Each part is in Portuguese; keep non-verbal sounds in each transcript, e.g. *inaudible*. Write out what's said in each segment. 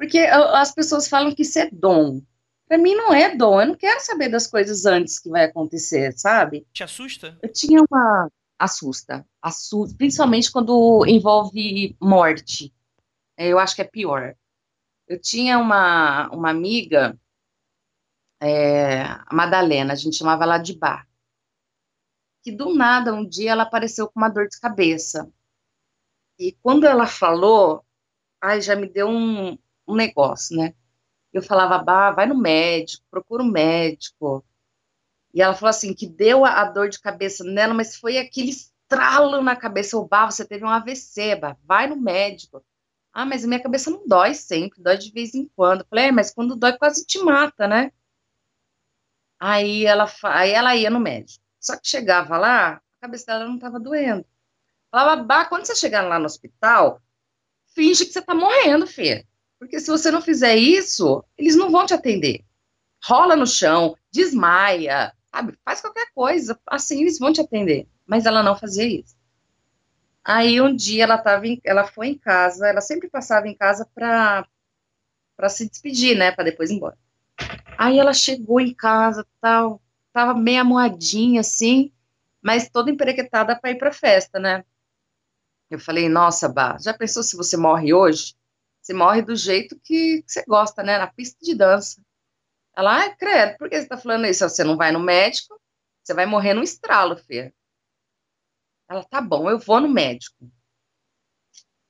Porque as pessoas falam que isso é dom. Para mim não é dom, eu não quero saber das coisas antes que vai acontecer, sabe? Te assusta? Eu tinha uma assusta, assusta, principalmente quando envolve morte. Eu acho que é pior. Eu tinha uma, uma amiga, é, a Madalena, a gente chamava ela de Bar, que do nada um dia ela apareceu com uma dor de cabeça. E quando ela falou, ai, já me deu um, um negócio, né? Eu falava, bah, vai no médico, procura um médico. E ela falou assim, que deu a, a dor de cabeça nela, mas foi aquele estralo na cabeça. O bah, você teve um AVC, bah, vai no médico. Ah, mas minha cabeça não dói sempre, dói de vez em quando. Eu falei, é, mas quando dói quase te mata, né? Aí ela, aí ela ia no médico. Só que chegava lá, a cabeça dela não estava doendo. Falava, bah, quando você chegar lá no hospital, finge que você está morrendo, filha. Porque se você não fizer isso, eles não vão te atender. Rola no chão, desmaia, sabe? Faz qualquer coisa, assim eles vão te atender. Mas ela não fazia isso. Aí um dia ela tava em, ela foi em casa, ela sempre passava em casa para para se despedir, né, para depois ir embora. Aí ela chegou em casa, tal, tava meio moadinha assim, mas toda emperequetada para ir para festa, né? Eu falei: "Nossa, Bah, já pensou se você morre hoje? Você morre do jeito que, você gosta, né, na pista de dança". Ela: "Ai, credo, por que você tá falando isso? Você não vai no médico, você vai morrer no estralo, Fê". Ela, tá bom, eu vou no médico.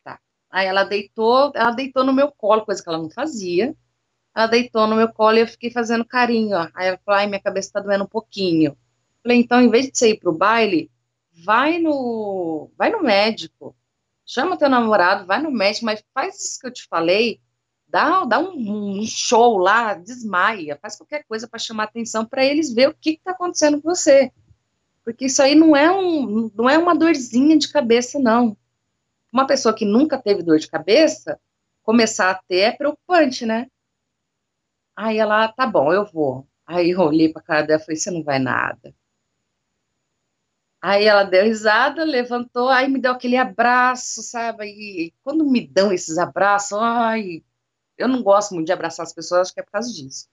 Tá. Aí ela deitou, ela deitou no meu colo, coisa que ela não fazia. Ela deitou no meu colo e eu fiquei fazendo carinho, ó. Aí ela falou, ai, minha cabeça tá doendo um pouquinho. Falei, então, em vez de você ir pro baile, vai no, vai no médico. Chama teu namorado, vai no médico, mas faz isso que eu te falei, dá, dá um, um show lá, desmaia, faz qualquer coisa para chamar atenção para eles ver o que está acontecendo com você. Porque isso aí não é, um, não é uma dorzinha de cabeça, não. Uma pessoa que nunca teve dor de cabeça, começar a ter é preocupante, né? Aí ela, tá bom, eu vou. Aí eu olhei pra cara dela e falei, você não vai nada. Aí ela deu risada, levantou, aí me deu aquele abraço, sabe? E quando me dão esses abraços, ai, eu não gosto muito de abraçar as pessoas, acho que é por causa disso.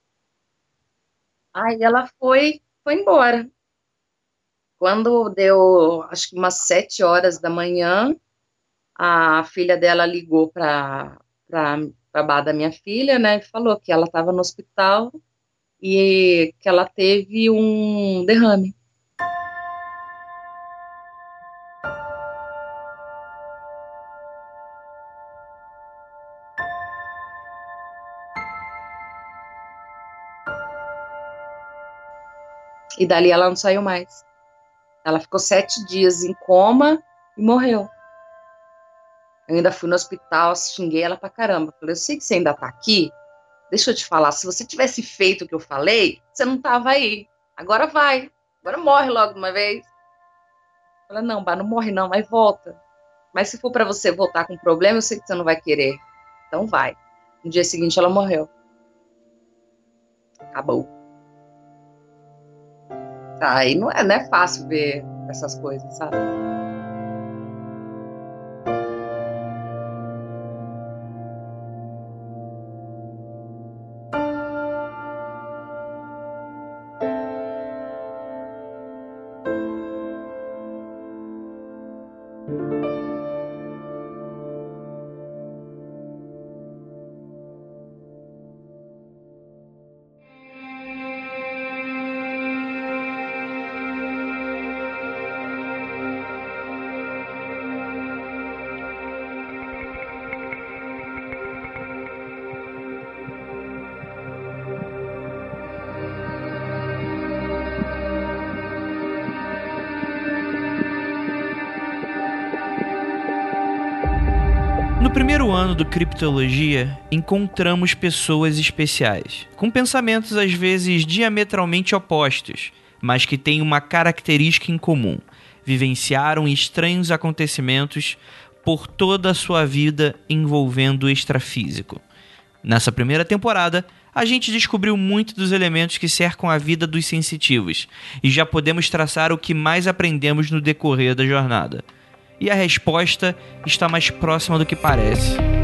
Aí ela foi, foi embora. Quando deu, acho que umas sete horas da manhã, a filha dela ligou para a babá da minha filha, né, e falou que ela estava no hospital e que ela teve um derrame. E dali ela não saiu mais. Ela ficou sete dias em coma e morreu. Eu ainda fui no hospital, xinguei ela pra caramba. Falei, eu sei que você ainda tá aqui. Deixa eu te falar, se você tivesse feito o que eu falei, você não tava aí. Agora vai. Agora morre logo de uma vez. Ela, não, bah, não morre não, mas volta. Mas se for para você voltar com problema, eu sei que você não vai querer. Então vai. No dia seguinte ela morreu. Acabou. Aí não é, não é fácil ver essas coisas, sabe? Ano do Criptologia, encontramos pessoas especiais, com pensamentos às vezes diametralmente opostos, mas que têm uma característica em comum: vivenciaram estranhos acontecimentos por toda a sua vida envolvendo o extrafísico. Nessa primeira temporada, a gente descobriu muito dos elementos que cercam a vida dos sensitivos e já podemos traçar o que mais aprendemos no decorrer da jornada e a resposta está mais próxima do que parece.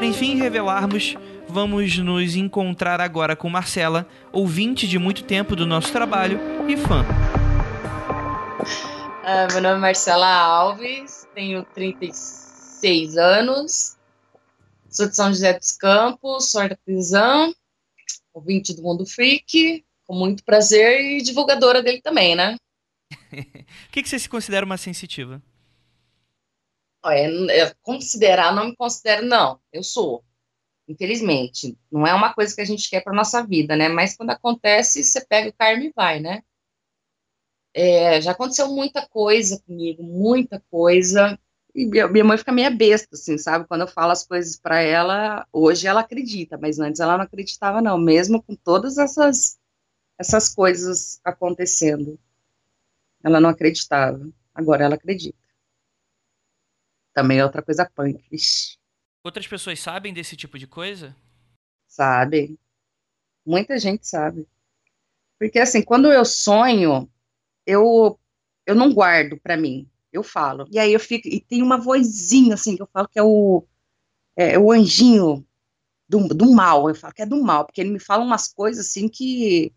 Para enfim revelarmos, vamos nos encontrar agora com Marcela, ouvinte de muito tempo do nosso trabalho e fã. Ah, meu nome é Marcela Alves, tenho 36 anos, sou de São José dos Campos, sou artesã, ouvinte do Mundo Freak, com muito prazer e divulgadora dele também, né? *laughs* O que, que você se considera uma sensitiva? Olha, considerar, não me considero, não. Eu sou. Infelizmente. Não é uma coisa que a gente quer para nossa vida, né? Mas quando acontece, você pega o karma e vai, né? É, já aconteceu muita coisa comigo, muita coisa. E minha mãe fica meio besta, assim, sabe? Quando eu falo as coisas para ela, hoje ela acredita, mas antes ela não acreditava, não, mesmo com todas essas, essas coisas acontecendo. Ela não acreditava. Agora ela acredita. Também é outra coisa punk. Ixi. Outras pessoas sabem desse tipo de coisa? Sabem. Muita gente sabe. Porque assim, quando eu sonho, eu eu não guardo para mim. Eu falo. E aí eu fico e tem uma vozinha assim que eu falo que é o é, o anjinho do, do mal. Eu falo que é do mal, porque ele me fala umas coisas assim que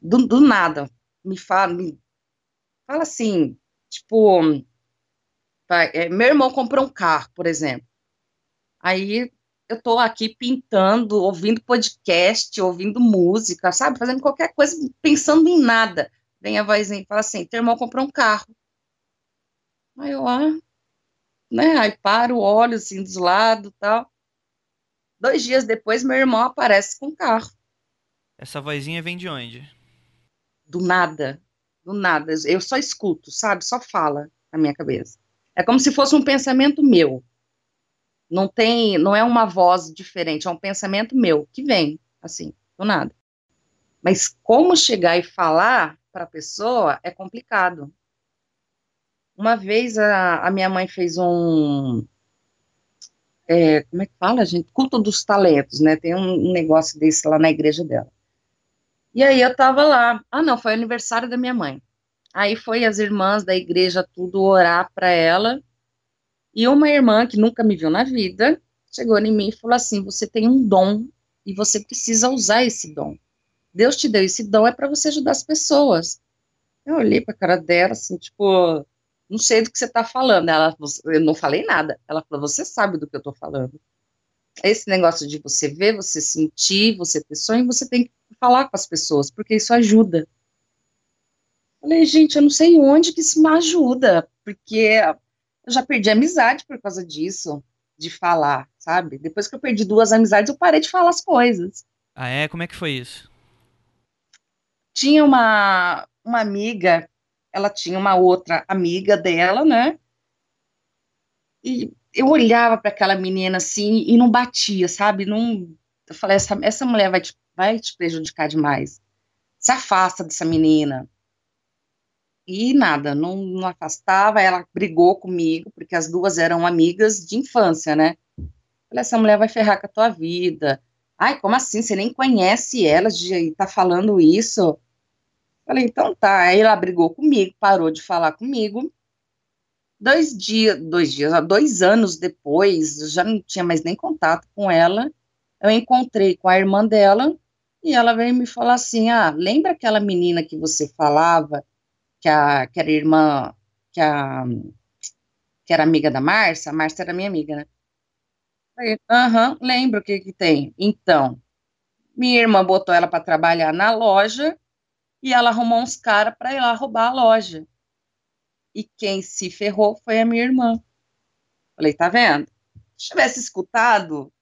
do, do nada me fala, me fala assim, tipo, é, meu irmão comprou um carro, por exemplo. Aí eu tô aqui pintando, ouvindo podcast, ouvindo música, sabe? Fazendo qualquer coisa, pensando em nada. Vem a vozinha e fala assim: teu irmão comprou um carro. Aí eu, ah, né? Aí paro, olho assim dos lados tal. Dois dias depois, meu irmão aparece com um carro. Essa vozinha vem de onde? Do nada. Do nada. Eu só escuto, sabe? Só fala na minha cabeça. É como se fosse um pensamento meu. Não tem, não é uma voz diferente, é um pensamento meu que vem, assim, do nada. Mas como chegar e falar para a pessoa é complicado. Uma vez a, a minha mãe fez um, é, como é que fala, gente? Culto dos talentos, né? Tem um, um, negócio desse lá na igreja dela. E aí eu tava lá. Ah, não, foi aniversário da minha mãe. Aí foi as irmãs da igreja tudo orar para ela. E uma irmã que nunca me viu na vida chegou em mim e falou assim: "Você tem um dom e você precisa usar esse dom. Deus te deu esse dom é para você ajudar as pessoas". Eu olhei para a cara dela assim, tipo, não sei do que você está falando. Ela, eu não falei nada. Ela falou: "Você sabe do que eu estou falando". Esse negócio de você ver, você sentir, você ter sonho, você tem que falar com as pessoas, porque isso ajuda. Falei, gente, eu não sei onde que isso me ajuda, porque eu já perdi amizade por causa disso, de falar, sabe? Depois que eu perdi duas amizades, eu parei de falar as coisas. Ah, é? Como é que foi isso? Tinha uma, uma amiga, ela tinha uma outra amiga dela, né? E eu olhava para aquela menina assim e não batia, sabe? Não, eu falei, essa, essa mulher vai te, vai te prejudicar demais. Se afasta dessa menina e nada, não, não, afastava, ela brigou comigo, porque as duas eram amigas de infância, né? Falei, essa mulher vai ferrar com a tua vida. Ai, como assim? Você nem conhece ela e tá falando isso? Falei, então tá. Aí ela brigou comigo, parou de falar comigo. Dois dias, dois dias, dois anos depois, eu já não tinha mais nem contato com ela. Eu encontrei com a irmã dela e ela veio me falar assim: ah, lembra aquela menina que você falava que, a, que era irmã, que, a, que era amiga da Márcia, a Márcia era minha amiga, né? Aham, uhum, lembro o que que tem. Então, minha irmã botou ela para trabalhar na loja e ela arrumou uns caras para ir lá roubar a loja. E quem se ferrou foi a minha irmã. Falei, tá vendo? Se tivesse escutado,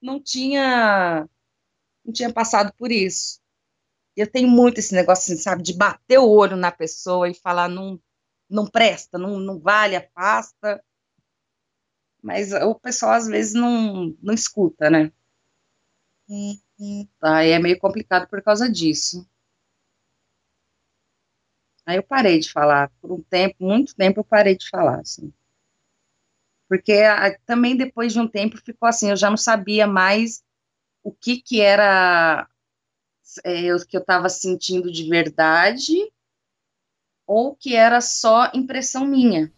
não tinha não tinha passado por isso eu tenho muito esse negócio, assim, sabe, de bater o olho na pessoa e falar, não, não presta, não, não vale, afasta. Mas o pessoal às vezes não, não escuta, né? Uhum. Aí é meio complicado por causa disso. Aí eu parei de falar, por um tempo, muito tempo eu parei de falar, assim. Porque a, também depois de um tempo ficou assim, eu já não sabia mais o que que era é, o que eu estava sentindo de verdade ou que era só impressão minha.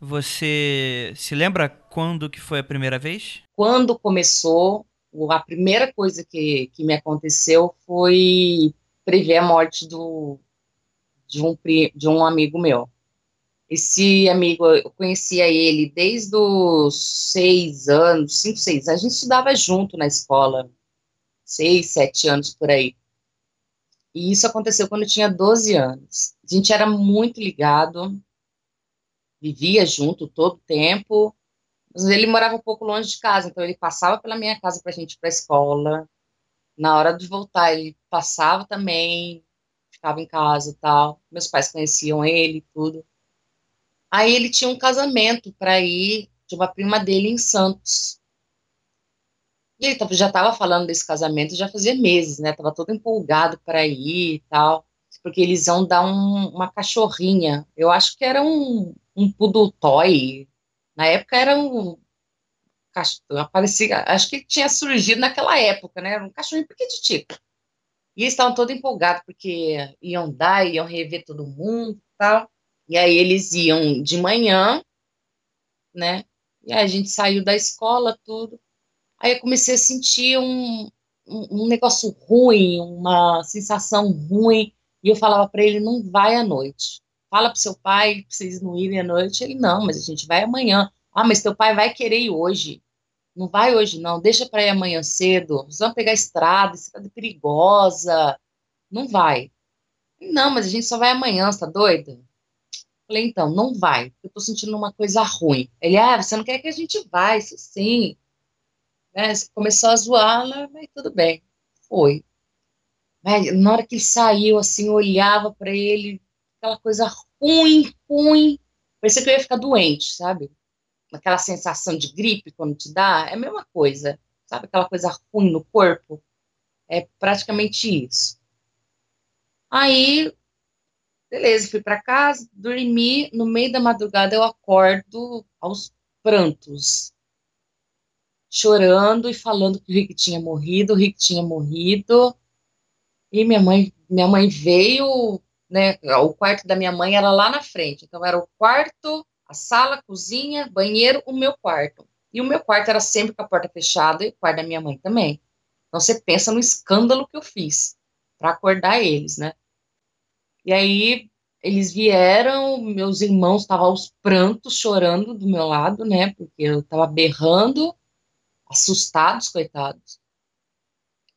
Você se lembra quando que foi a primeira vez? Quando começou, a primeira coisa que, que me aconteceu foi prever a morte do, de, um, de um amigo meu. Esse amigo, eu conhecia ele desde os seis anos, cinco, seis anos. A gente estudava junto na escola, seis, sete anos por aí. E isso aconteceu quando eu tinha 12 anos. A gente era muito ligado, vivia junto todo o tempo, mas ele morava um pouco longe de casa, então ele passava pela minha casa para a gente ir para a escola. Na hora de voltar, ele passava também, ficava em casa tal. Meus pais conheciam ele tudo. Aí ele tinha um casamento para ir de uma prima dele em Santos. E ele já estava falando desse casamento já fazia meses, né? Tava todo empolgado para ir e tal, porque eles vão dar um, uma cachorrinha. Eu acho que era um, um poodle toy. Na época era um aparecia, acho que tinha surgido naquela época, né? Era um cachorrinho pequititico. E eles estavam todos empolgados porque iam dar, iam rever todo mundo, e tal. E aí eles iam de manhã, né? E aí a gente saiu da escola, tudo. Aí eu comecei a sentir um, um, um negócio ruim, uma sensação ruim. E eu falava para ele: não vai à noite. Fala para seu pai para vocês não irem à noite. Ele: não, mas a gente vai amanhã. Ah, mas teu pai vai querer ir hoje. Não vai hoje, não. Deixa para ir amanhã cedo. Vocês vão pegar a estrada, estrada é perigosa. Não vai. Não, mas a gente só vai amanhã, você tá doida? Falei, então, não vai. Eu tô sentindo uma coisa ruim. Ele, ah, você não quer que a gente vá? Isso sim né? Começou a zoar, mas tudo bem. Foi. Mas, na hora que ele saiu, assim, eu olhava para ele, aquela coisa ruim, ruim. Parecia que eu ia ficar doente, sabe? Aquela sensação de gripe quando te dá, é a mesma coisa. Sabe aquela coisa ruim no corpo? É praticamente isso. Aí, beleza, fui para casa, dormi. No meio da madrugada eu acordo aos prantos chorando e falando que o Rick tinha morrido, o Rick tinha morrido. E minha mãe, minha mãe veio, né? O quarto da minha mãe era lá na frente. Então era o quarto, a sala, cozinha, banheiro, o meu quarto. E o meu quarto era sempre com a porta fechada e o quarto da minha mãe também. Então você pensa no escândalo que eu fiz para acordar eles, né? E aí eles vieram, meus irmãos estavam aos prantos, chorando do meu lado, né? Porque eu estava berrando assustados, coitados.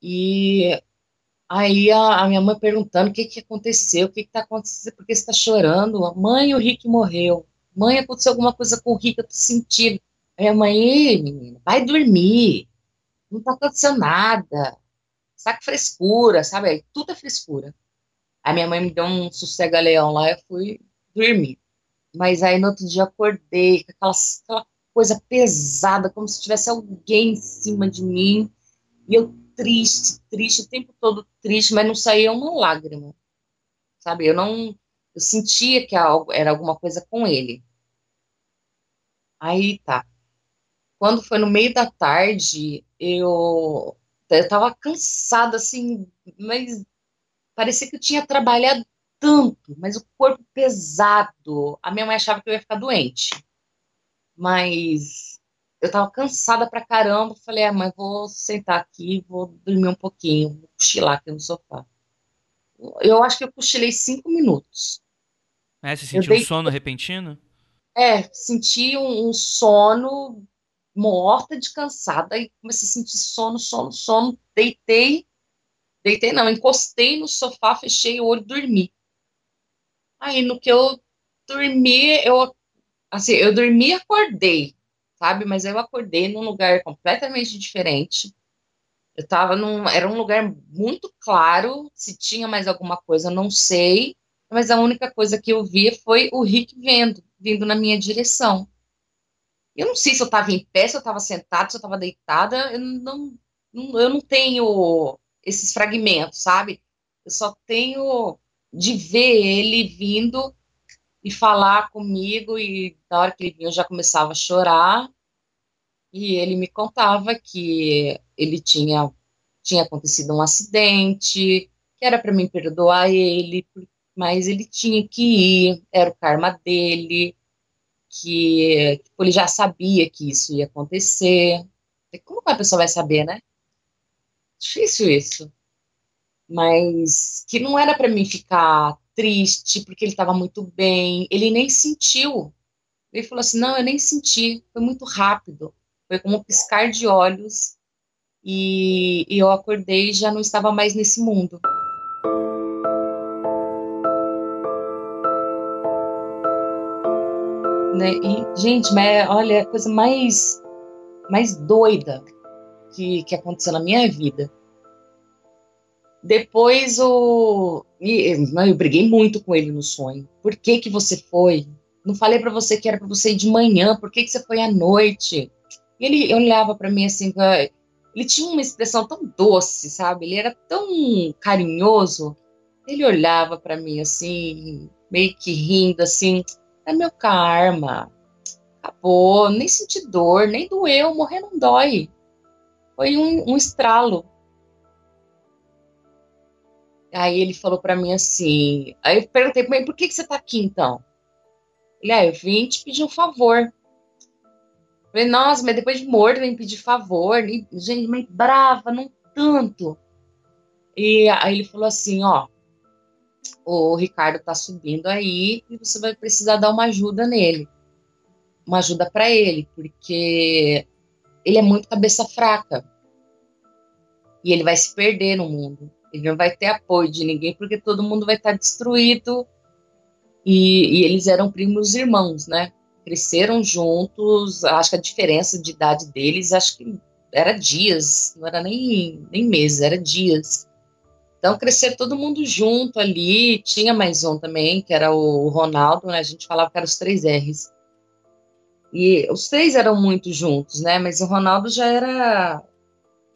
E aí a, a minha mãe perguntando o que, que aconteceu, o que está acontecendo, por que você está chorando? Mãe, o Rick morreu. Mãe, aconteceu alguma coisa com o Rick, eu tô sentindo. Aí a mãe, menina, vai dormir. Não está acontecendo nada. Saca frescura, sabe? Aí, tudo é frescura. Aí minha mãe me deu um sossega-leão lá, eu fui dormir. Mas aí no outro dia acordei com aquela, aquela coisa pesada, como se tivesse alguém em cima de mim. E eu triste, triste, o tempo todo triste, mas não saía uma lágrima. Sabe? Eu não. Eu sentia que era alguma coisa com ele. Aí tá. Quando foi no meio da tarde, eu, eu tava cansada, assim, mas parecia que eu tinha trabalhado tanto, mas o corpo pesado. A minha mãe achava que eu ia ficar doente. Mas eu tava cansada pra caramba. Falei, ah, mãe, vou sentar aqui, vou dormir um pouquinho, vou cochilar aqui no sofá. Eu acho que eu cochilei cinco minutos. É, você sentiu dei... um sono repentino? É, senti um, um, sono morta de cansada. Aí comecei a sentir sono, sono, sono. Deitei, deitei não, encostei no sofá, fechei o olho e dormi. Aí no que eu dormi, eu assim, eu dormi e acordei, sabe? Mas eu acordei num lugar completamente diferente. Eu tava num, era um lugar muito claro, se tinha mais alguma coisa, não sei, mas a única coisa que eu vi foi o Rick vendo, vindo na minha direção. Eu não sei se eu estava em pé, se eu estava sentada, se eu estava deitada, eu não, não, eu não tenho esses fragmentos, sabe? Eu só tenho de ver ele vindo e falar comigo, e na hora que ele vinha eu já começava a chorar, e ele me contava que ele tinha, tinha acontecido um acidente, que era para mim perdoar ele, mas ele tinha que ir, era o karma dele, que tipo, ele já sabia que isso ia acontecer. Como a pessoa vai saber, né? Difícil isso. Mas que não era para mim ficar triste porque ele estava muito bem. Ele nem sentiu. Ele falou assim: não, eu nem senti. Foi muito rápido. Foi como um piscar de olhos. E, e eu acordei e já não estava mais nesse mundo. Né? E, gente, mas olha, a coisa mais, mais doida que, que aconteceu na minha vida. Depois o. Eu briguei muito com ele no sonho. Por que, que você foi? Não falei para você que era para você ir de manhã, por que, que você foi à noite? E ele olhava para mim assim, ele tinha uma expressão tão doce, sabe? Ele era tão carinhoso. Ele olhava para mim assim, meio que rindo assim, é meu karma. Acabou, nem senti dor, nem doeu, morrer não dói. Foi um, um estralo. Aí ele falou para mim assim. Aí eu perguntei para ele, por que, que você tá aqui então? Ele, ah, eu vim te pedir um favor. Falei, nossa, mas depois de morto vem pedir favor. E, gente, mas brava, não tanto. E aí ele falou assim, ó, o Ricardo tá subindo aí e você vai precisar dar uma ajuda nele. Uma ajuda para ele, porque ele é muito cabeça fraca. E ele vai se perder no mundo. Ele não vai ter apoio de ninguém, porque todo mundo vai estar destruído. E, e eles eram primos irmãos, né? Cresceram juntos. Acho que a diferença de idade deles, acho que era dias, não era nem, nem meses, era dias. Então, crescer todo mundo junto ali. Tinha mais um também, que era o Ronaldo, né? A gente falava que eram os três R's. E os três eram muito juntos, né? Mas o Ronaldo já era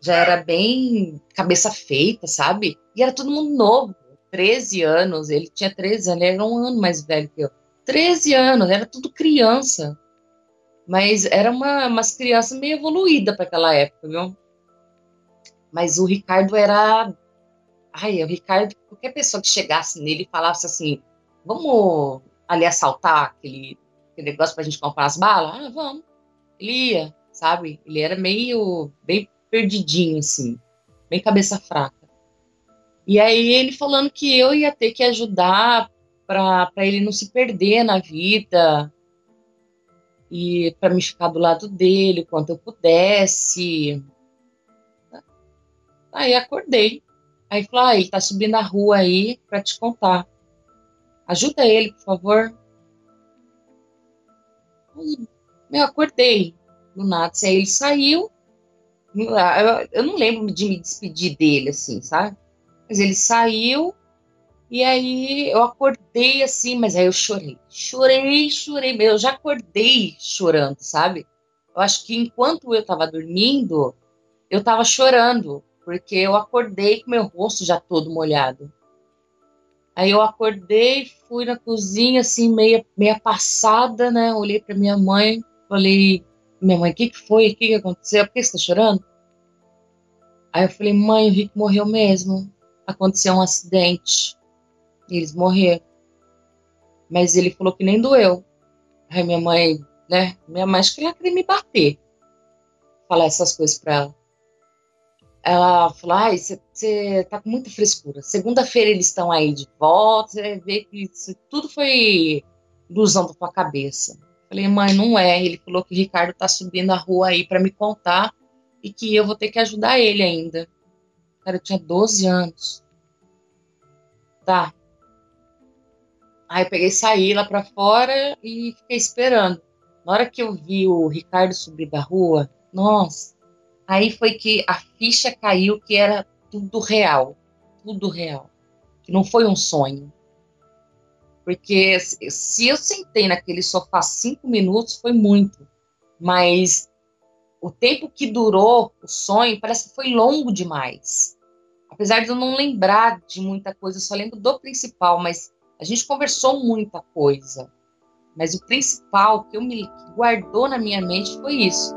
já era bem cabeça feita, sabe? E era todo mundo novo, 13 anos, ele tinha 13 anos, ele era um ano mais velho que eu. 13 anos, era tudo criança. Mas era uma, umas crianças meio evoluídas para aquela época, viu? Mas o Ricardo era. Ai, o Ricardo, qualquer pessoa que chegasse nele e falasse assim: vamos ali assaltar aquele, aquele negócio a gente comprar as balas? Ah, vamos. Ele ia, sabe? Ele era meio bem perdidinho, assim, bem cabeça fraca. E aí ele falando que eu ia ter que ajudar para ele não se perder na vida e para me ficar do lado dele quanto eu pudesse. Aí acordei. Aí falou: ah, ele tá subindo a rua aí para te contar. Ajuda ele, por favor. Eu acordei do nada. Aí ele saiu eu não lembro de me despedir dele, assim, sabe? Mas ele saiu e aí eu acordei assim, mas aí eu chorei. Chorei, chorei. Eu já acordei chorando, sabe? Eu acho que enquanto eu tava dormindo, eu tava chorando, porque eu acordei com meu rosto já todo molhado. Aí eu acordei, fui na cozinha, assim, meia, meia passada, né? Olhei para minha mãe, falei, minha mãe, o que, que foi? O que, que aconteceu? Por que você está chorando? Aí eu falei, mãe, o Rick morreu mesmo. Aconteceu um acidente. Eles morreram. Mas ele falou que nem doeu. Aí minha mãe, né? Minha mãe acho que ela queria me bater. Falar essas coisas pra ela. Ela falou, ai, você tá com muita frescura. Segunda-feira eles estão aí de volta, você vê que isso, tudo foi ilusão da tua cabeça. Falei, mãe, não é. Ele falou que o Ricardo tá subindo a rua aí para me contar e que eu vou ter que ajudar ele ainda. Cara, eu tinha 12 anos. Tá. Aí eu peguei, saí lá para fora e fiquei esperando. Na hora que eu vi o Ricardo subir da rua, nossa, aí foi que a ficha caiu que era tudo real. Tudo real. Que não foi um sonho. Porque se eu sentei naquele sofá cinco minutos, foi muito. Mas o tempo que durou o sonho parece que foi longo demais. Apesar de eu não lembrar de muita coisa, eu só lembro do principal, mas a gente conversou muita coisa. Mas o principal que eu me que guardou na minha mente foi isso.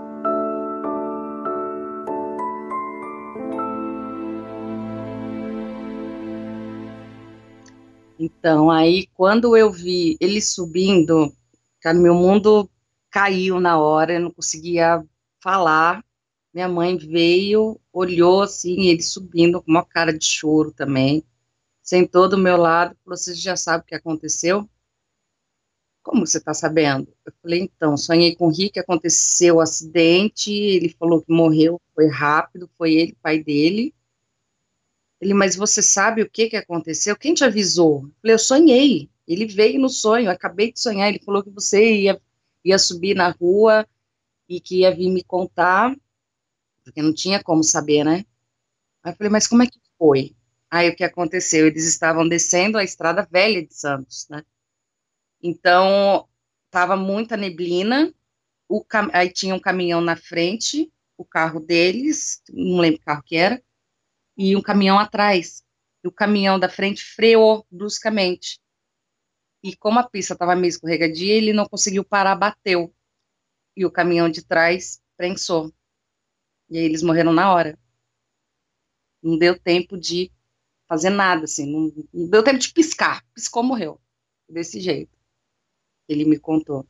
Então, aí quando eu vi ele subindo Cara, meu mundo caiu na hora, eu não conseguia falar. Minha mãe veio, olhou assim, ele subindo com uma cara de choro também. Sentou do meu lado, falou: Você já sabe o que aconteceu? Como você está sabendo? Eu falei: Então, sonhei com o Rick, aconteceu o um acidente, ele falou que morreu, foi rápido, foi ele, pai dele. Ele, mas você sabe o que, que aconteceu? Quem te avisou? Eu falei: Eu sonhei. Ele veio no sonho, acabei de sonhar. Ele falou que você ia, ia subir na rua e que ia vir me contar, porque não tinha como saber, né? Aí eu falei: Mas como é que foi? Aí o que aconteceu? Eles estavam descendo a estrada velha de Santos, né? Então, tava muita neblina, o cam... aí tinha um caminhão na frente, o carro deles, não lembro que carro que era, e um caminhão atrás. E o caminhão da frente freou bruscamente. E como a pista estava meio escorregadia, ele não conseguiu parar, bateu. E o caminhão de trás prensou. E aí eles morreram na hora. Não deu tempo de fazer nada, assim, não, não deu tempo de piscar, piscou, morreu, desse jeito. Ele me contou.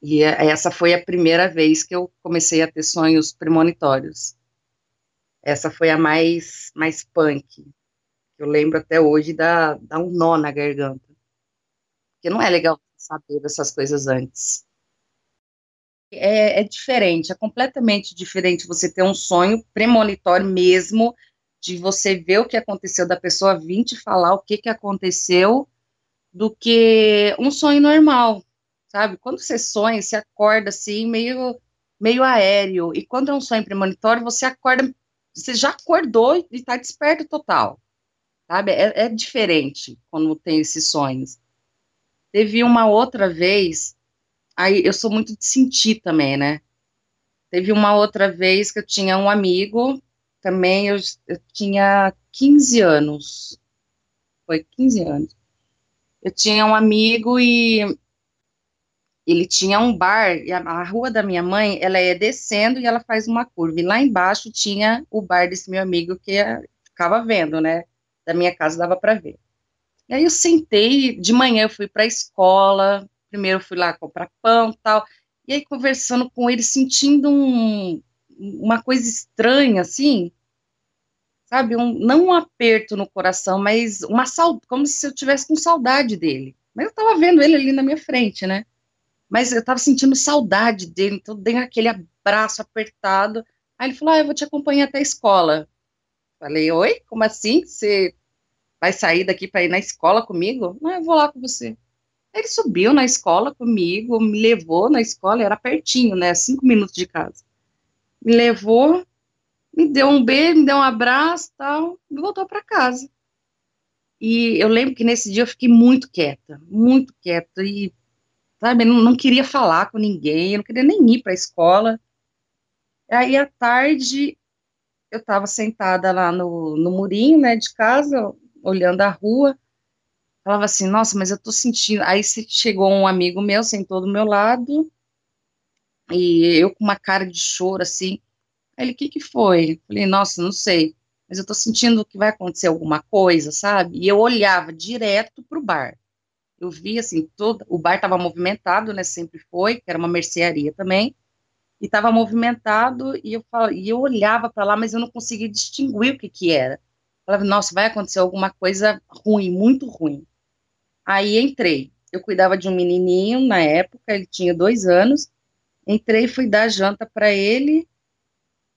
E é, essa foi a primeira vez que eu comecei a ter sonhos premonitórios. Essa foi a mais, mais punk. Eu lembro até hoje da, da um nó na garganta. Porque não é legal saber dessas coisas antes. É, é, diferente, é completamente diferente você ter um sonho premonitório mesmo, de você ver o que aconteceu, da pessoa vir te falar o que, que aconteceu, do que um sonho normal, sabe? Quando você sonha, você acorda assim, meio, meio aéreo, e quando é um sonho premonitório, você acorda, você já acordou e está desperto total, sabe? É, é diferente quando tem esses sonhos. Teve uma outra vez, aí eu sou muito de sentir também, né? Teve uma outra vez que eu tinha um amigo também eu, eu tinha 15 anos. Foi 15 anos. Eu tinha um amigo e ele tinha um bar, e a, a, rua da minha mãe, ela é descendo e ela faz uma curva, e lá embaixo tinha o bar desse meu amigo que ficava vendo, né, da minha casa dava para ver. E aí eu sentei, de manhã eu fui para a escola, primeiro fui lá comprar pão tal, e aí conversando com ele, sentindo um, uma coisa estranha, assim, sabe? Um, não um aperto no coração, mas uma saudade, como se eu tivesse com saudade dele. Mas eu estava vendo ele ali na minha frente, né? Mas eu estava sentindo saudade dele, então dei aquele abraço apertado. Aí ele falou: Ah, eu vou te acompanhar até a escola. Falei: Oi, como assim? Você vai sair daqui para ir na escola comigo? Não, eu vou lá com você. Ele subiu na escola comigo, me levou na escola, era pertinho, né? Cinco minutos de casa me levou, me deu um beijo, me deu um abraço tal, e voltou para casa. E eu lembro que nesse dia eu fiquei muito quieta, muito quieta, e, sabe, não, não queria falar com ninguém, não queria nem ir para a escola. Aí, à tarde, eu estava sentada lá no, no murinho, né, de casa, olhando a rua, falava assim, nossa, mas eu tô sentindo. Aí chegou um amigo meu, sentou do meu lado, e eu com uma cara de choro, assim. Aí ele, o que que foi? Falei, nossa, não sei, mas eu tô sentindo que vai acontecer alguma coisa, sabe? E eu olhava direto pro bar. Eu vi, assim, todo, o bar estava movimentado, né, sempre foi, que era uma mercearia também, e estava movimentado, e eu, falava, e eu olhava para lá, mas eu não conseguia distinguir o que que era. Eu falava, nossa, vai acontecer alguma coisa ruim, muito ruim. Aí entrei. Eu cuidava de um menininho na época, ele tinha dois anos, Entrei, fui dar janta para ele,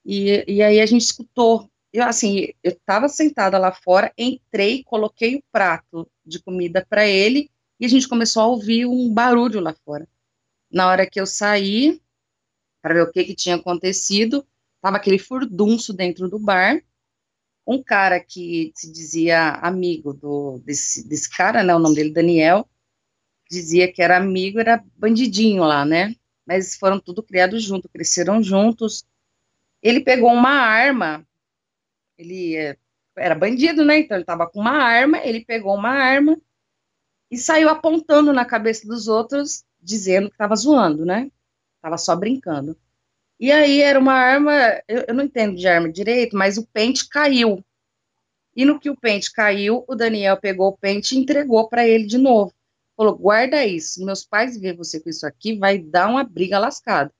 e, e aí a gente escutou. Eu, assim, eu estava sentada lá fora, entrei, coloquei o prato de comida para ele, e a gente começou a ouvir um barulho lá fora. Na hora que eu saí, para ver o que, que tinha acontecido, estava aquele furdunço dentro do bar, um cara que se dizia amigo do, desse, desse cara, né, o nome dele Daniel, dizia que era amigo, era bandidinho lá, né, mas foram tudo criados juntos, cresceram juntos. Ele pegou uma arma, ele é, era bandido, né? Então ele estava com uma arma, ele pegou uma arma e saiu apontando na cabeça dos outros, dizendo que estava zoando, né? Tava só brincando. E aí era uma arma, eu, eu não entendo de arma direito, mas o pente caiu. E no que o pente caiu, o Daniel pegou o pente e entregou para ele de novo. falou: guarda isso, meus pais ver você com isso aqui, vai dar uma briga lascada.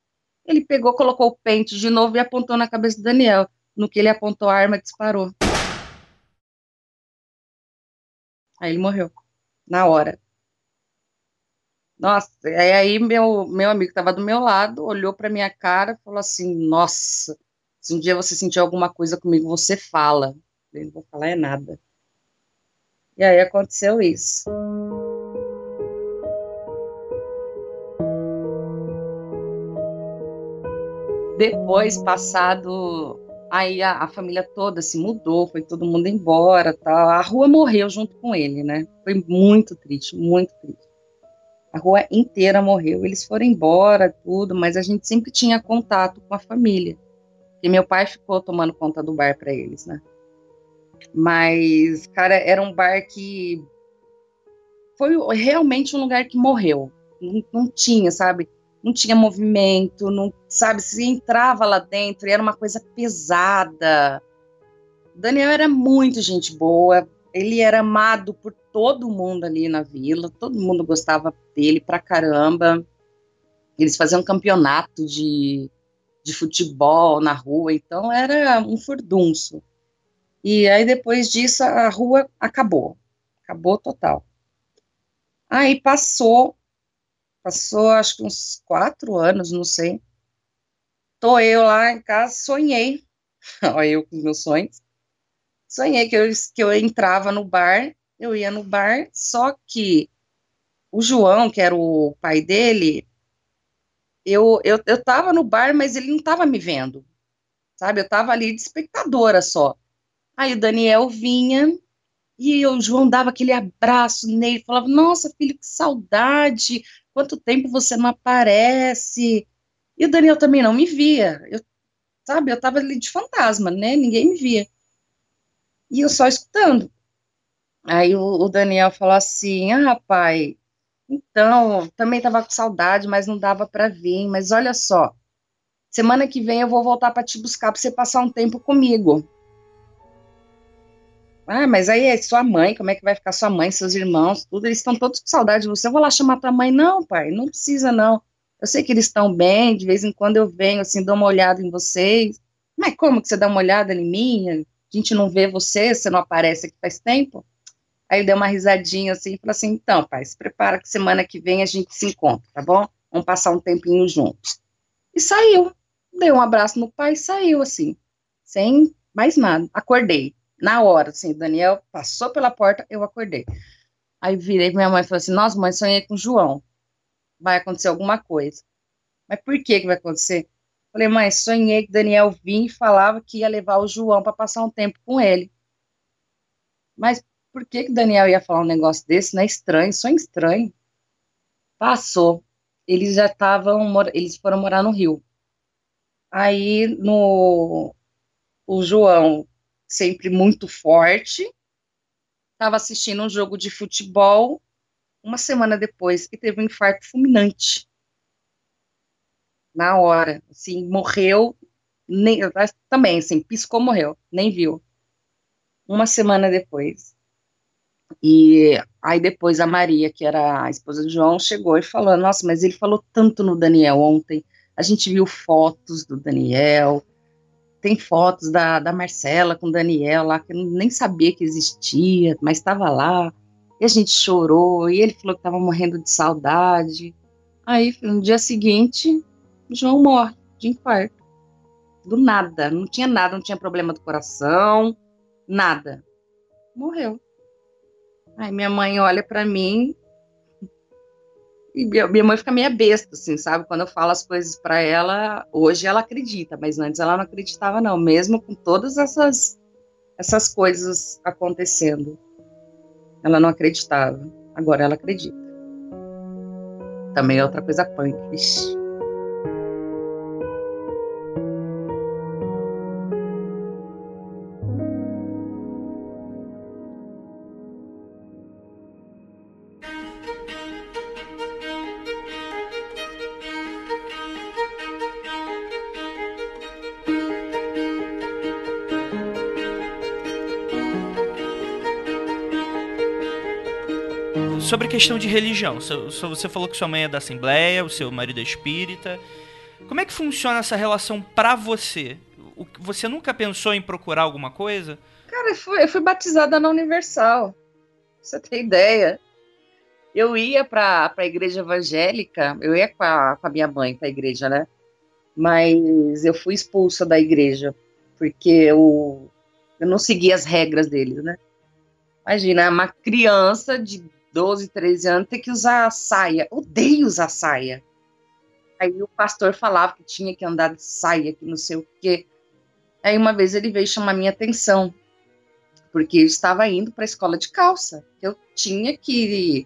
Ele pegou, colocou o pente de novo e apontou na cabeça do Daniel. No que ele apontou a arma, disparou. Aí ele morreu. Na hora. Nossa, e aí meu, meu amigo estava do meu lado, olhou para minha cara e falou assim: Nossa, se um dia você sentir alguma coisa comigo, você fala. Eu não vou falar é nada. E aí aconteceu isso. Depois, passado, aí a, a, família toda se mudou, foi todo mundo embora, tal. A rua morreu junto com ele, né? Foi muito triste, muito triste. A rua inteira morreu. Eles foram embora, tudo, mas a gente sempre tinha contato com a família. E meu pai ficou tomando conta do bar para eles, né? Mas, cara, era um bar que foi realmente um lugar que morreu. Não, não tinha, sabe? Não tinha movimento, não, sabe, se entrava lá dentro e era uma coisa pesada. Daniel era muito gente boa, ele era amado por todo mundo ali na vila, todo mundo gostava dele pra caramba. Eles faziam campeonato de, de futebol na rua, então era um furdunço. E aí depois disso a rua acabou, acabou total. Aí passou Passou acho que uns quatro anos, não sei. Tô eu lá em casa, sonhei. *laughs* Olha eu com meus sonhos. Sonhei que eu, que eu entrava no bar, eu ia no bar, só que o João, que era o pai dele, eu, eu, eu tava no bar, mas ele não tava me vendo, sabe? Eu tava ali de espectadora só. Aí o Daniel vinha e o João dava aquele abraço nele, falava: Nossa, filho, que saudade, quanto tempo você não aparece? E o Daniel também não me via. Eu, sabe, eu tava ali de fantasma, né? Ninguém me via. E eu só escutando. Aí o, o Daniel falou assim: Ah, pai, então, também tava com saudade, mas não dava para vir. Mas olha só, semana que vem eu vou voltar para te buscar para você passar um tempo comigo. Ah, mas aí é sua mãe, como é que vai ficar sua mãe, seus irmãos, tudo, eles estão todos com saudade de você. Eu vou lá chamar tua mãe. Não, pai, não precisa, não. Eu sei que eles estão bem, de vez em quando eu venho, assim, dou uma olhada em vocês. Mas como que você dá uma olhada em mim? A gente não vê você, você não aparece aqui faz tempo? Aí deu uma risadinha assim e falou assim: então, pai, se prepara que semana que vem a gente se encontra, tá bom? Vamos passar um tempinho juntos. E saiu. Deu um abraço no pai e saiu, assim, sem mais nada. Acordei na hora, assim, Daniel passou pela porta, eu acordei. Aí virei pra minha mãe e falei assim, nossa, mãe, sonhei com o João. Vai acontecer alguma coisa. Mas por que que vai acontecer? Falei, mãe, sonhei que Daniel vinha e falava que ia levar o João para passar um tempo com ele. Mas por que que Daniel ia falar um negócio desse? Não é estranho, sonho estranho. Passou. Eles já estavam, eles foram morar no Rio. Aí no o João sempre muito forte. Estava assistindo um jogo de futebol uma semana depois e teve um infarto fulminante. Na hora, assim, morreu, nem, também, assim, piscou, morreu, nem viu. Uma semana depois. E aí depois a Maria, que era a esposa do João, chegou e falou: Nossa, mas ele falou tanto no Daniel ontem. A gente viu fotos do Daniel, tem fotos da, da Marcela com o Daniel lá, que eu nem sabia que existia, mas estava lá. E a gente chorou, e ele falou que estava morrendo de saudade. Aí, no dia seguinte, João morre de infarto. Do nada, não tinha nada, não tinha problema do coração, nada. Morreu. Aí minha mãe olha para mim e minha mãe fica meio besta, assim, sabe? Quando eu falo as coisas para ela, hoje ela acredita, mas antes ela não acreditava, não, mesmo com todas essas, essas coisas acontecendo. Ela não acreditava, agora ela acredita. Também é outra coisa punk. Questão de religião. Você falou que sua mãe é da Assembleia, o seu marido é espírita. Como é que funciona essa relação pra você? Você nunca pensou em procurar alguma coisa? Cara, eu fui, eu fui batizada na Universal. Você tem ideia? Eu ia para a igreja evangélica, eu ia com a, com a minha mãe para a igreja, né? Mas eu fui expulsa da igreja, porque eu, eu não seguia as regras deles, né? Imagina, uma criança de 12, 13 anos ter que usar saia. Odeio usar saia. Aí o pastor falava que tinha que andar de saia, que não sei o quê. Aí uma vez ele veio chamar minha atenção, porque eu estava indo para a escola de calça. Eu tinha que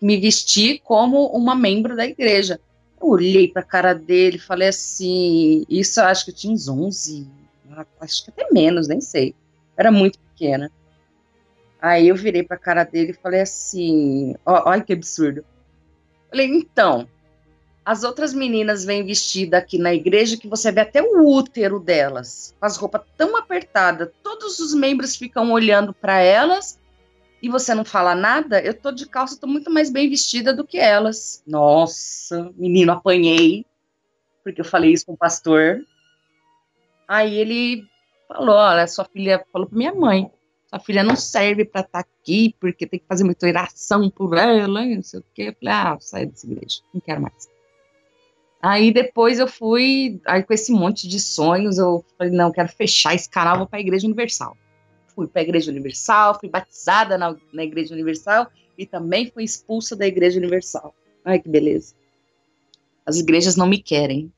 me vestir como uma membro da igreja. Eu olhei para a cara dele falei assim: Isso eu acho que eu tinha uns 11, acho que até menos, nem sei. Era muito pequena. Aí eu virei para a cara dele e falei assim: Olha que absurdo. Falei: Então, as outras meninas vêm vestidas aqui na igreja que você vê até o útero delas, com as roupas tão apertadas, todos os membros ficam olhando para elas e você não fala nada, eu tô de calça, tô muito mais bem vestida do que elas. Nossa, menino, apanhei, porque eu falei isso com o pastor. Aí ele falou: olha, sua filha falou para minha mãe, sua filha não serve para estar tá aqui, porque tem que fazer muita oração por ela, e não sei o quê. Eu falei: ah, sai dessa igreja, não quero mais. Aí depois eu fui, aí com esse monte de sonhos, eu falei: não, quero fechar esse canal, vou para a Igreja Universal fui para a Igreja Universal, fui batizada na, na Igreja Universal e também fui expulsa da Igreja Universal. Ai, que beleza. As igrejas não me querem.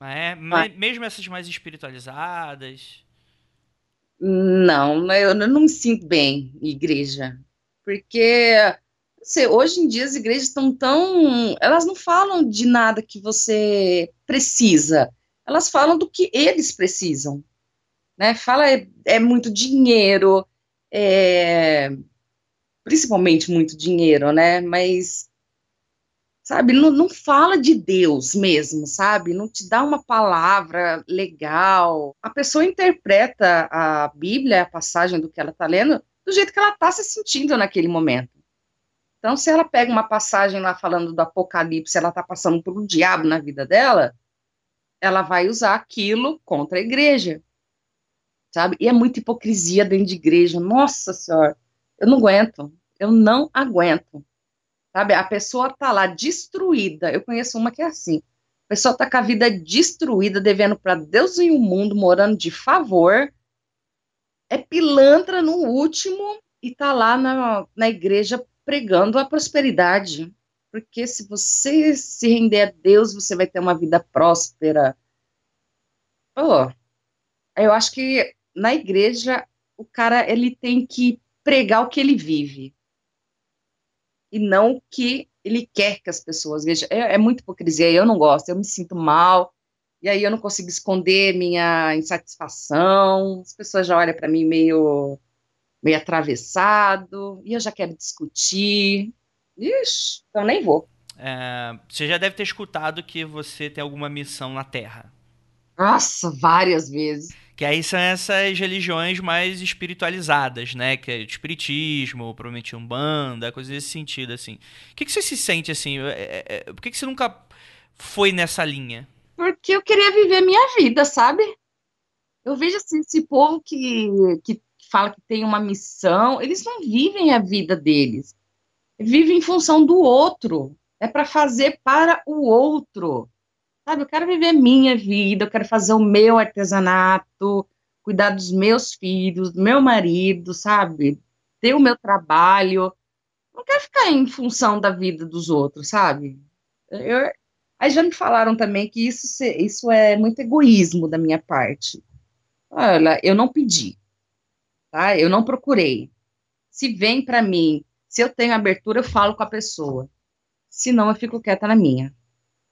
É, ah. mesmo essas mais espiritualizadas? Não, eu não me sinto bem em igreja. Porque sei, hoje em dia as igrejas estão tão. Elas não falam de nada que você precisa. Elas falam do que eles precisam né? Fala é, é muito dinheiro, é, principalmente muito dinheiro, né? Mas sabe, não, não fala de Deus mesmo, sabe? Não te dá uma palavra legal. A pessoa interpreta a Bíblia, a passagem do que ela está lendo, do jeito que ela está se sentindo naquele momento. Então, se ela pega uma passagem lá falando do Apocalipse, ela está passando por um diabo na vida dela, ela vai usar aquilo contra a igreja sabe? E é muita hipocrisia dentro de igreja. Nossa Senhora, eu não aguento. Eu não aguento. Sabe? A pessoa tá lá destruída. Eu conheço uma que é assim. A pessoa tá com a vida destruída, devendo para Deus e o mundo, morando de favor. É pilantra no último e tá lá na, na igreja pregando a prosperidade. Porque se você se render a Deus, você vai ter uma vida próspera. Oh, eu acho que na igreja, o cara ele tem que pregar o que ele vive e não o que ele quer que as pessoas vejam. É, é muita hipocrisia, eu não gosto, eu me sinto mal, e aí eu não consigo esconder minha insatisfação, as pessoas já olham para mim meio, meio atravessado, e eu já quero discutir. Ixi, então nem vou. É, você já deve ter escutado que você tem alguma missão na Terra. Nossa, várias vezes. Que aí são essas religiões mais espiritualizadas, né? Que é o espiritismo, provavelmente umbanda, coisas desse sentido, assim. O que, que você se sente, assim? É, é, é, por que, que você nunca foi nessa linha? Porque eu queria viver minha vida, sabe? Eu vejo assim, esse povo que, que fala que tem uma missão, eles não vivem a vida deles. Vivem em função do outro. É para fazer para o outro. Sabe, eu quero viver minha vida, eu quero fazer o meu artesanato, cuidar dos meus filhos, do meu marido, sabe? Ter o meu trabalho. Não quero ficar em função da vida dos outros, sabe? Eu, aí já me falaram também que isso, isso é muito egoísmo da minha parte. Olha, eu não pedi, tá? Eu não procurei. Se vem para mim, se eu tenho abertura, eu falo com a pessoa. Se não, eu fico quieta na minha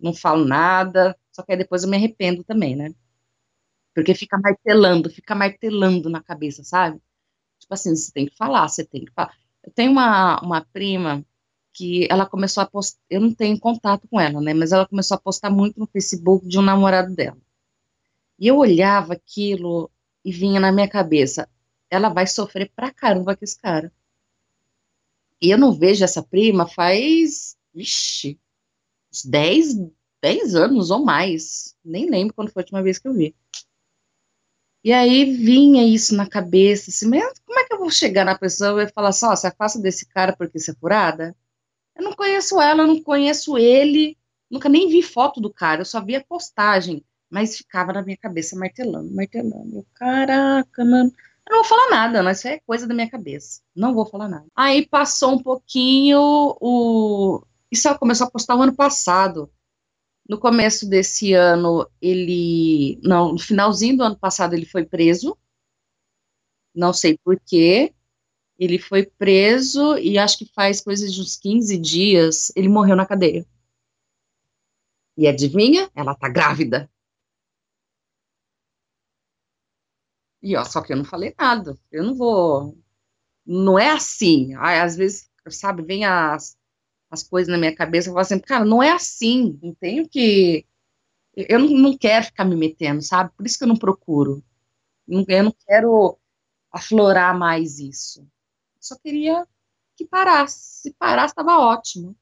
não falo nada, só que aí depois eu me arrependo também, né? Porque fica martelando, fica martelando na cabeça, sabe? Tipo assim, você tem que falar, você tem que falar. Eu tenho uma, uma prima que ela começou a postar, eu não tenho contato com ela, né? Mas ela começou a postar muito no Facebook de um namorado dela. E eu olhava aquilo e vinha na minha cabeça, ela vai sofrer pra caramba com esse cara. E eu não vejo essa prima faz, vixi, uns 10, 10 anos ou mais. Nem lembro quando foi a última vez que eu vi. E aí vinha isso na cabeça, assim, mas como é que eu vou chegar na pessoa e falar assim, ó, se afasta desse cara porque você é furada? Eu não conheço ela, eu não conheço ele, nunca nem vi foto do cara, eu só vi a postagem, mas ficava na minha cabeça martelando, martelando. Eu, caraca, mano, eu não vou falar nada, mas isso é coisa da minha cabeça, não vou falar nada. Aí passou um pouquinho, o... isso ela começou a postar o ano passado, no começo desse ano, ele. Não, no finalzinho do ano passado, ele foi preso. Não sei por quê. Ele foi preso e acho que faz coisa de uns 15 dias ele morreu na cadeia. E adivinha? Ela tá grávida. E ó, só que eu não falei nada. Eu não vou. Não é assim. Às vezes, sabe, vem as as coisas na minha cabeça, eu falo assim, cara, não é assim, não tenho que. Eu não, não quero ficar me metendo, sabe? Por isso que eu não procuro. Eu não quero aflorar mais isso. Só queria que parasse. Se parasse, estava ótimo.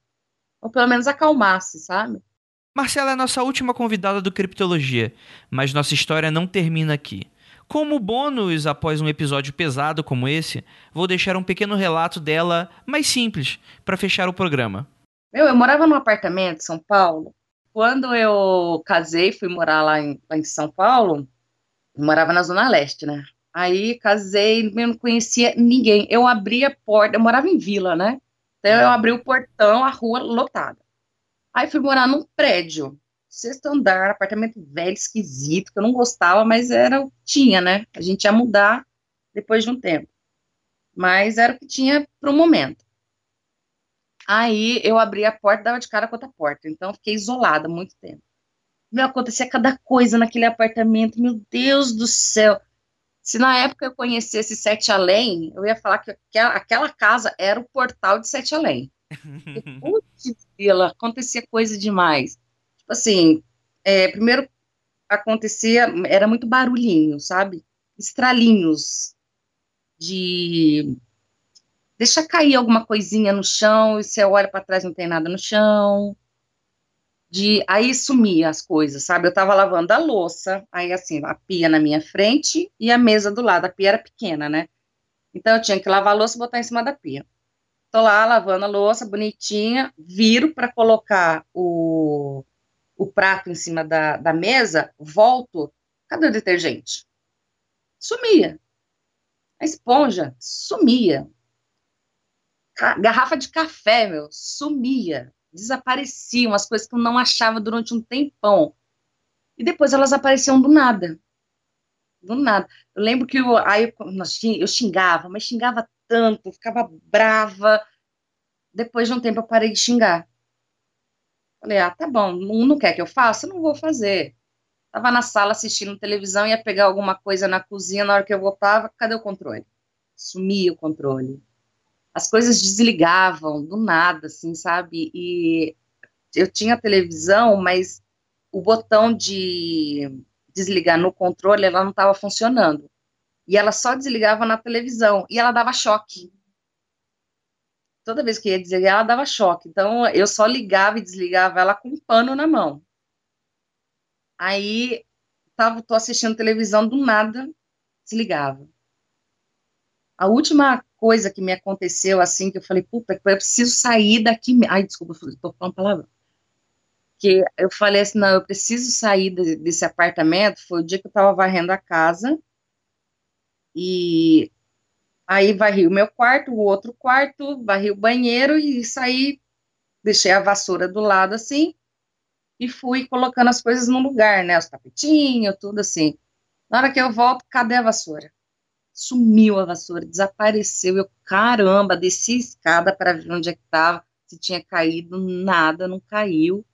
Ou pelo menos acalmasse, sabe? Marcela é a nossa última convidada do Criptologia, mas nossa história não termina aqui. Como bônus após um episódio pesado como esse, vou deixar um pequeno relato dela mais simples para fechar o programa. Meu, eu morava num apartamento em São Paulo. Quando eu casei, fui morar lá em, lá em São Paulo, morava na Zona Leste, né? Aí casei, eu não conhecia ninguém. Eu abri a porta, eu morava em vila, né? Então eu abri o portão, a rua lotada. Aí fui morar num prédio sexto andar, apartamento velho, esquisito, que eu não gostava, mas era o que tinha, né? A gente ia mudar depois de um tempo. Mas era o que tinha para o momento. Aí eu abri a porta, dava de cara com outra porta. Então fiquei isolada muito tempo. Meu, acontecia cada coisa naquele apartamento. Meu Deus do céu. Se na época eu conhecesse Sete Além, eu ia falar que aquela, aquela casa era o portal de Sete Além. *laughs* Putz, acontecia coisa demais. Assim, é, primeiro acontecia, era muito barulhinho, sabe? Estralinhos de deixa cair alguma coisinha no chão e você olha para trás não tem nada no chão. De aí sumia as coisas, sabe? Eu tava lavando a louça, aí assim, a pia na minha frente e a mesa do lado. A pia era pequena, né? Então eu tinha que lavar a louça e botar em cima da pia. Tô lá lavando a louça, bonitinha, viro para colocar o o prato em cima da, da mesa, volto, cadê o detergente? Sumia. A esponja sumia. Garrafa de café, meu, sumia. Desapareciam as coisas que eu não achava durante um tempão. E depois elas apareciam do nada. Do nada. Eu lembro que eu, aí eu xingava, mas xingava tanto, ficava brava. Depois de um tempo eu parei de xingar. Falei, ah, tá bom, não, não quer que eu faça? Não vou fazer. Tava na sala assistindo televisão, ia pegar alguma coisa na cozinha, na hora que eu voltava, cadê o controle? Sumia o controle. As coisas desligavam do nada, assim, sabe? E eu tinha televisão, mas o botão de desligar no controle, ela não estava funcionando. E ela só desligava na televisão, e ela dava choque toda vez que ia desligar, ela dava choque. Então, eu só ligava e desligava ela com um pano na mão. Aí, tava, tô assistindo televisão, do nada, desligava. A última coisa que me aconteceu, assim, que eu falei, puta, eu preciso sair daqui. Ai, desculpa, tô falando palavra. Que eu falei assim, não, eu preciso sair de, desse apartamento. Foi o dia que eu tava varrendo a casa. E Aí varri o meu quarto, o outro quarto, varri o banheiro e saí, deixei a vassoura do lado assim e fui colocando as coisas no lugar, né? Os tapetinhos, tudo assim. Na hora que eu volto, cadê a vassoura? Sumiu a vassoura, desapareceu. Eu, caramba, desci a escada para ver onde é que estava, se tinha caído, nada, não caiu.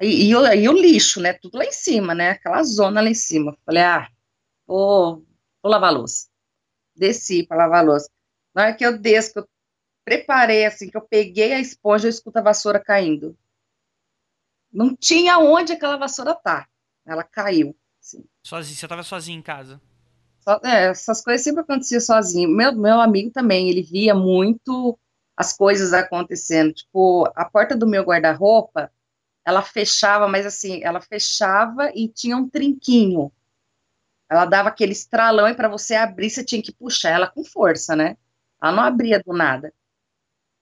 E, e, e, o lixo, né? Tudo lá em cima, né? Aquela zona lá em cima. Falei, ah, vou, vou lavar a louça desci para lavar a louça. Na hora que eu desço, que eu preparei assim, que eu peguei a esponja, eu escuto a vassoura caindo. Não tinha onde aquela vassoura tá. Ela caiu. Assim. Sozinho, você estava sozinho em casa? é, essas coisas sempre aconteciam sozinho. Meu, meu amigo também, ele via muito as coisas acontecendo. Tipo, a porta do meu guarda-roupa, ela fechava, mas assim, ela fechava e tinha um trinquinho. Ela dava aquele estralão e para você abrir, você tinha que puxar ela com força, né? Ela não abria do nada.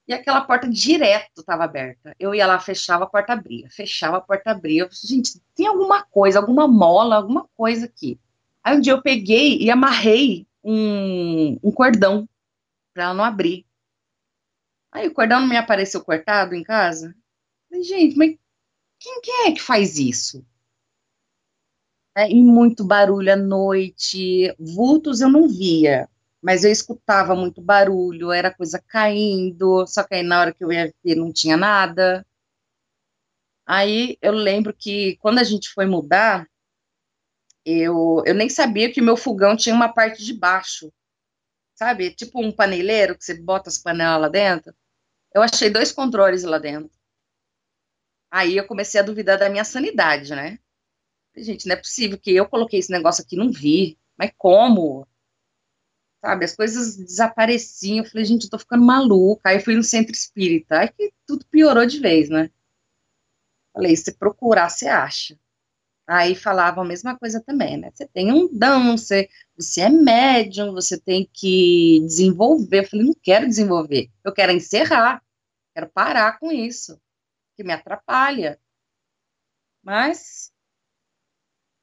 E aquela porta direto estava aberta. Eu ia lá, fechava, a porta abria. Fechava, a porta abria. Eu, gente, tem alguma coisa, alguma mola, alguma coisa aqui. Aí um dia eu peguei e amarrei um, um cordão para ela não abrir. Aí o cordão não me apareceu cortado em casa. Falei, gente, mas quem que é que faz isso? É, e muito barulho à noite, vultos eu não via, mas eu escutava muito barulho, era coisa caindo, só que aí na hora que eu ia ver não tinha nada. Aí eu lembro que quando a gente foi mudar, eu, eu nem sabia que meu fogão tinha uma parte de baixo, sabe? Tipo um paneleiro que você bota as panelas lá dentro. Eu achei dois controles lá dentro. Aí eu comecei a duvidar da minha sanidade, né? Gente, não é possível que eu coloquei esse negócio aqui não vi. Mas como? sabe? As coisas desapareciam. Eu falei, gente, eu tô ficando maluca. Aí fui no centro espírita. Aí que tudo piorou de vez, né? Falei, se procurar, você acha. Aí falavam a mesma coisa também, né? Você tem um dom, você, você é médium, você tem que desenvolver. Eu falei, não quero desenvolver, eu quero encerrar, quero parar com isso, que me atrapalha. Mas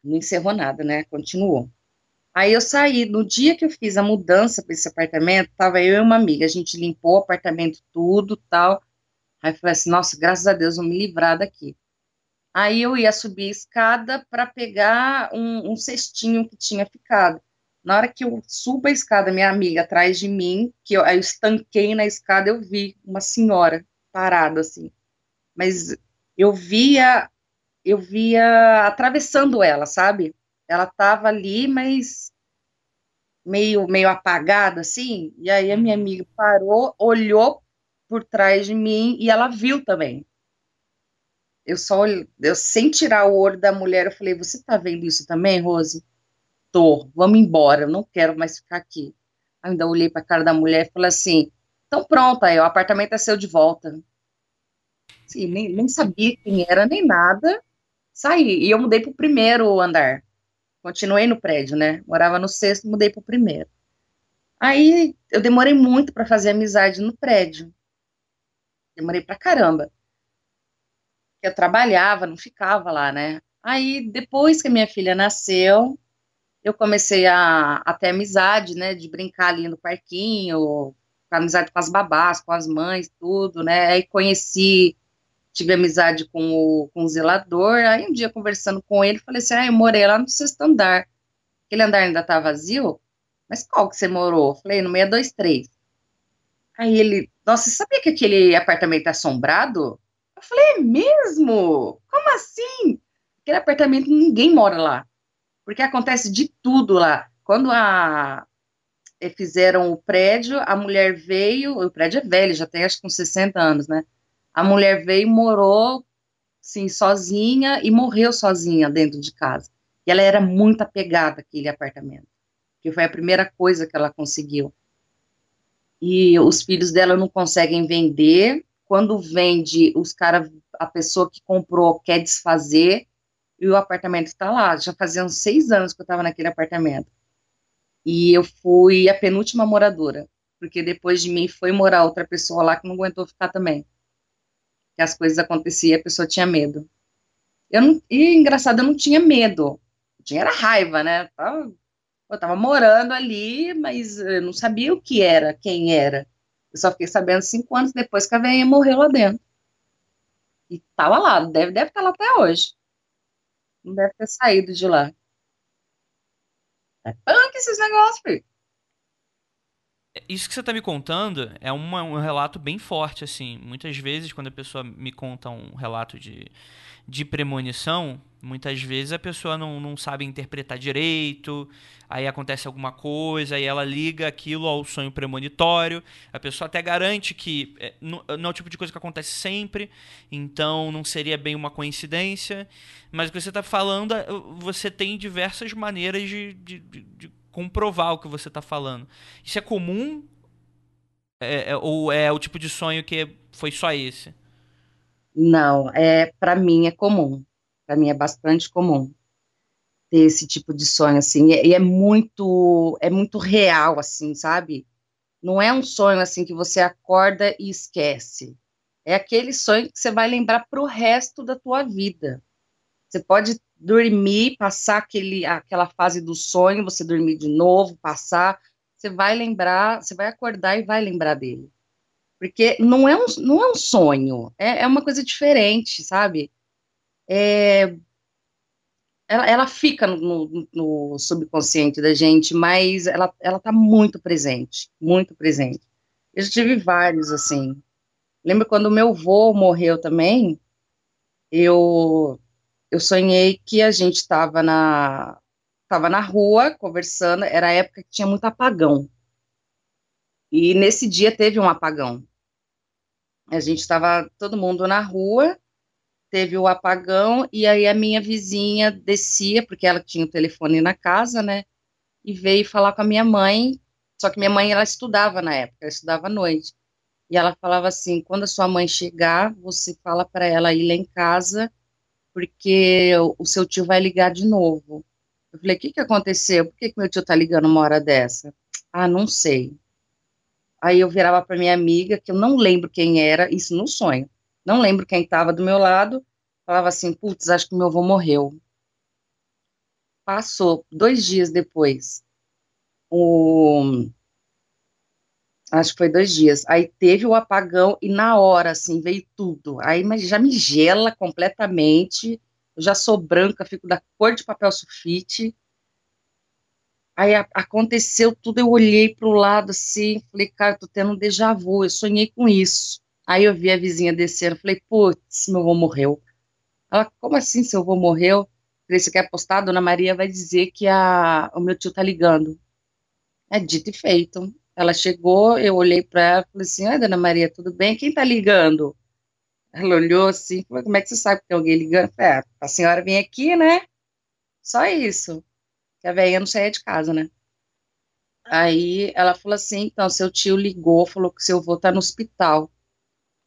não encerrou nada, né? Continuou. Aí eu saí, no dia que eu fiz a mudança para esse apartamento, tava eu e uma amiga, a gente limpou o apartamento tudo, tal. Aí eu falei assim, nossa, graças a Deus, vou me livrar daqui. Aí eu ia subir a escada para pegar um, um, cestinho que tinha ficado. Na hora que eu subo a escada, minha amiga atrás de mim, que eu, eu estanquei na escada, eu vi uma senhora parada assim. Mas eu via, eu via atravessando ela, sabe? ela estava ali, mas meio, meio apagada, assim, e aí a minha uhum. amiga parou, olhou por trás de mim e ela viu também. Eu só, eu sem tirar o olho da mulher, eu falei, você tá vendo isso também, Rose? Tô, vamos embora, eu não quero mais ficar aqui. Ainda olhei para a cara da mulher e falei assim, então pronto, aí o apartamento é seu de volta. Sim, nem, nem sabia quem era, nem nada. Saí, e eu mudei para o primeiro andar. Continuei no prédio, né? Morava no sexto, mudei para o primeiro. Aí eu demorei muito para fazer amizade no prédio. Demorei pra caramba. Eu trabalhava, não ficava lá, né? Aí depois que minha filha nasceu, eu comecei a, a ter amizade, né? De brincar ali no parquinho, amizade com as babás, com as mães, tudo, né? Aí conheci tive amizade com o, com o zelador, aí um dia conversando com ele, falei assim, ah, eu morei lá no sexto andar, aquele andar ainda tá vazio, mas qual que você morou? Falei, no 623. Aí ele, nossa, você sabia que aquele apartamento é assombrado? Eu falei, é mesmo? Como assim? Aquele apartamento, ninguém mora lá, porque acontece de tudo lá. Quando a, eh, fizeram o prédio, a mulher veio, o prédio é velho, já tem acho que uns 60 anos, né? A mulher veio, morou, sim, sozinha e morreu sozinha dentro de casa. E ela era muito apegada àquele apartamento, que foi a primeira coisa que ela conseguiu. E os filhos dela não conseguem vender. Quando vende, os cara, a pessoa que comprou quer desfazer e o apartamento está lá. Já fazia uns seis anos que eu estava naquele apartamento. E eu fui a penúltima moradora, porque depois de mim foi morar outra pessoa lá que não aguentou ficar também que as coisas aconteciam, a pessoa tinha medo. Eu não, e engraçado, eu não tinha medo, eu tinha era raiva, né? Eu tava, eu tava morando ali, mas eu não sabia o que era, quem era. Eu só fiquei sabendo cinco anos depois que a velhinha morreu lá dentro. E tava lá, deve, deve estar lá até hoje. Não deve ter saído de lá. É punk esses negócios, filho isso que você está me contando é uma, um relato bem forte, assim. Muitas vezes, quando a pessoa me conta um relato de, de premonição, muitas vezes a pessoa não, não sabe interpretar direito, aí acontece alguma coisa, aí ela liga aquilo ao sonho premonitório. A pessoa até garante que é, não, não é o tipo de coisa que acontece sempre, então não seria bem uma coincidência. Mas o que você está falando, você tem diversas maneiras de, de, de comprovar o que você está falando. Isso é comum É, é, ou é o tipo de sonho que foi só esse? Não, é para mim é comum. Para mim é bastante comum ter esse tipo de sonho assim, e, e é muito é muito real assim, sabe? Não é um sonho assim que você acorda e esquece. É aquele sonho que você vai lembrar para o resto da tua vida. Você pode dormir, passar aquele, aquela fase do sonho, você dormir de novo, passar, você vai lembrar, você vai acordar e vai lembrar dele. Porque não é um, não é um sonho, é, é uma coisa diferente, sabe? É, ela, ela fica no, no, no, subconsciente da gente, mas ela, ela tá muito presente, muito presente. Eu já tive vários, assim. Lembro quando meu avô morreu também, eu, eu sonhei que a gente estava na, tava na rua conversando, era a época que tinha muito apagão. E nesse dia teve um apagão. A gente estava todo mundo na rua, teve o apagão, e aí a minha vizinha descia, porque ela tinha o telefone na casa, né? E veio falar com a minha mãe. Só que minha mãe, ela estudava na época, ela estudava à noite. E ela falava assim: quando a sua mãe chegar, você fala para ela ir lá em casa, porque o seu tio vai ligar de novo. Eu falei: o que, que aconteceu? Por que, que meu tio tá ligando uma hora dessa? Ah, não sei. Aí eu virava para minha amiga, que eu não lembro quem era, isso no sonho. Não lembro quem estava do meu lado. Falava assim: putz, acho que meu avô morreu. Passou dois dias depois. O... Acho que foi dois dias. Aí teve o apagão e na hora, assim, veio tudo. Aí já me gela completamente. Eu já sou branca, fico da cor de papel sulfite. Aí a, aconteceu tudo, eu olhei para o lado assim, falei, cara, tô tendo um déjà vu, eu sonhei com isso. Aí eu vi a vizinha descendo, falei, putz, meu avô morreu. Ela, como assim seu avô morreu? Falei, você quer apostar? Dona Maria vai dizer que a, o meu tio tá ligando. É dito e feito. Ela chegou, eu olhei para ela e falei assim, oi, dona Maria, tudo bem? Quem tá ligando? Ela olhou assim, como é que você sabe que tem alguém ligando? É, a senhora vem aqui, né? Só isso que a velha não saía de casa, né? Aí ela falou assim: então, seu tio ligou, falou que seu avô tá no hospital,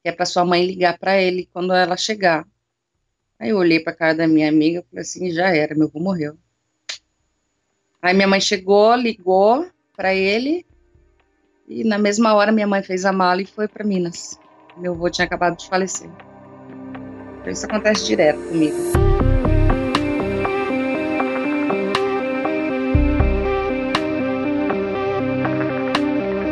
que é para sua mãe ligar para ele quando ela chegar. Aí eu olhei para cara da minha amiga e falei assim: já era, meu avô morreu. Aí minha mãe chegou, ligou para ele, e na mesma hora minha mãe fez a mala e foi para Minas. Meu avô tinha acabado de falecer. Isso acontece direto comigo.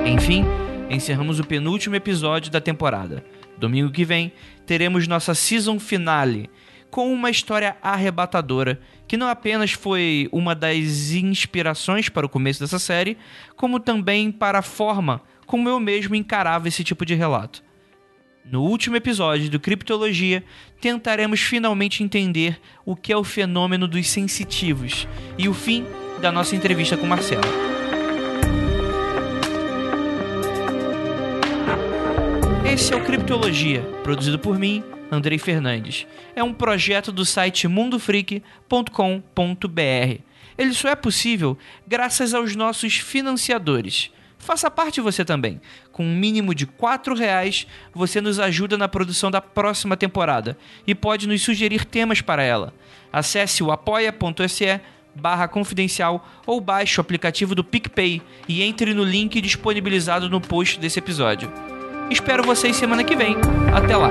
Enfim, encerramos o penúltimo episódio da temporada. Domingo que vem teremos nossa season finale com uma história arrebatadora que não apenas foi uma das inspirações para o começo dessa série, como também para a forma como eu mesmo encarava esse tipo de relato. No último episódio do Criptologia, tentaremos finalmente entender o que é o fenômeno dos sensitivos e o fim da nossa entrevista com Marcelo. Esse é o Criptologia, produzido por mim, Andrei Fernandes. É um projeto do site mundofreak.com.br. Ele só é possível graças aos nossos financiadores. Faça parte você também. Com um mínimo de R$ reais, você nos ajuda na produção da próxima temporada e pode nos sugerir temas para ela. Acesse o apoia.se barra confidencial ou baixe o aplicativo do PicPay e entre no link disponibilizado no post desse episódio. Espero vocês semana que vem. Até lá!